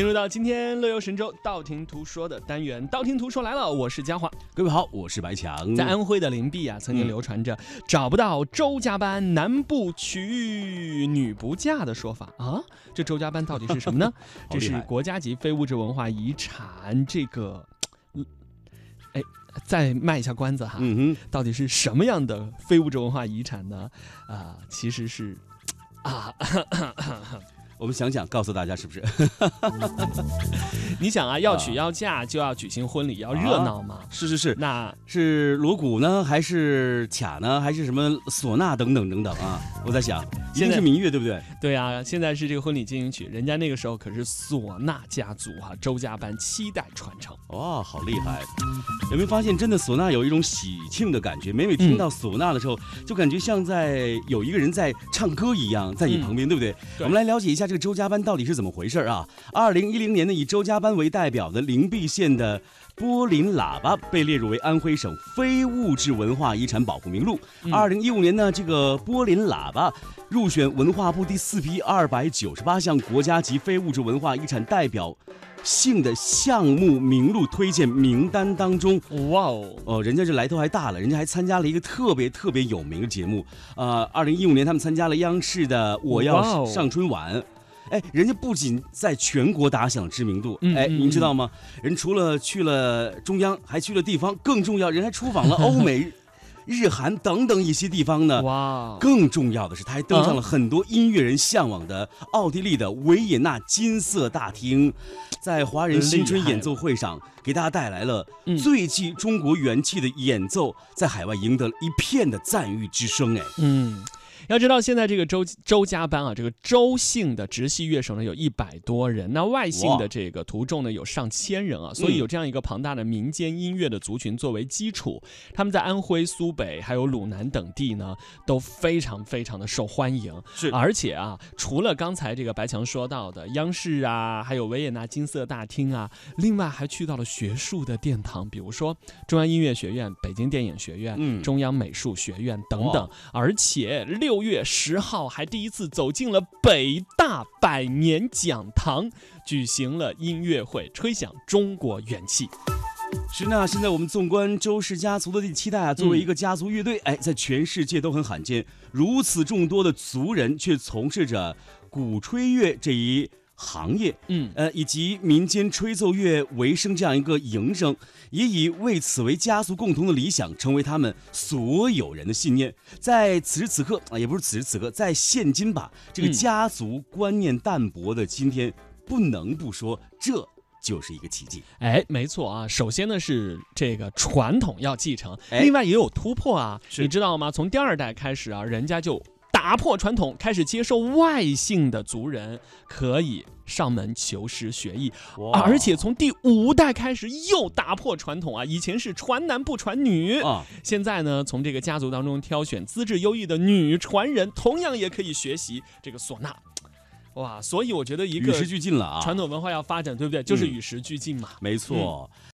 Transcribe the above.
进入到今天乐游神州道听途说的单元，道听途说来了，我是嘉华。各位好，我是白强。在安徽的灵璧啊，曾经流传着找不到周家班男不娶女不嫁的说法啊。这周家班到底是什么呢？这是国家级非物质文化遗产。这个，哎，再卖一下关子哈。嗯哼，到底是什么样的非物质文化遗产呢？啊，其实是啊。我们想想，告诉大家是不是？你想啊，要娶要嫁就要举行婚礼，要热闹嘛。是是是，那是锣鼓呢，还是卡呢，还是什么唢呐等等等等啊？我在想，一定是民乐，对不对？对啊，现在是这个婚礼进行曲，人家那个时候可是唢呐家族哈，周家班七代传承。哇，好厉害！有没有发现，真的唢呐有一种喜庆的感觉？每每听到唢呐的时候，就感觉像在有一个人在唱歌一样，在你旁边，对不对？我们来了解一下。这个周家班到底是怎么回事啊？二零一零年呢，以周家班为代表的灵璧县的波林喇叭被列入为安徽省非物质文化遗产保护名录。二零一五年呢，这个波林喇叭入选文化部第四批二百九十八项国家级非物质文化遗产代表。性的项目名录推荐名单当中，哇哦哦，人家这来头还大了，人家还参加了一个特别特别有名的节目，呃，二零一五年他们参加了央视的《我要上春晚》，哎，人家不仅在全国打响知名度，哎，您知道吗？人除了去了中央，还去了地方，更重要，人还出访了 欧美。日韩等等一些地方呢，哇！更重要的是，他还登上了很多音乐人向往的奥地利的维也纳金色大厅，在华人新春演奏会上给大家带来了最具中国元气的演奏，在海外赢得了一片的赞誉之声。哎，嗯。要知道，现在这个周周家班啊，这个周姓的直系乐手呢有一百多人，那外姓的这个徒众呢有上千人啊，所以有这样一个庞大的民间音乐的族群作为基础，他们在安徽、苏北还有鲁南等地呢都非常非常的受欢迎。是，而且啊，除了刚才这个白强说到的央视啊，还有维也纳金色大厅啊，另外还去到了学术的殿堂，比如说中央音乐学院、北京电影学院、中央美术学院等等，而且六。月十号还第一次走进了北大百年讲堂，举行了音乐会，吹响中国元气。是那现在我们纵观周氏家族的第七代啊，作为一个家族乐队，哎，在全世界都很罕见，如此众多的族人却从事着鼓吹乐这一。行业，嗯，呃，以及民间吹奏乐为生这样一个营生，也以为此为家族共同的理想，成为他们所有人的信念。在此时此刻啊，也不是此时此刻，在现今吧，这个家族观念淡薄的今天，不能不说这就是一个奇迹。哎，没错啊，首先呢是这个传统要继承，另外也有突破啊，你知道吗？从第二代开始啊，人家就。打破传统，开始接受外姓的族人可以上门求师学艺，而且从第五代开始又打破传统啊！以前是传男不传女啊，现在呢，从这个家族当中挑选资质优异的女传人，同样也可以学习这个唢呐。哇，所以我觉得一个与时俱进了啊！传统文化要发展，对不对？就是与时俱进嘛。没错。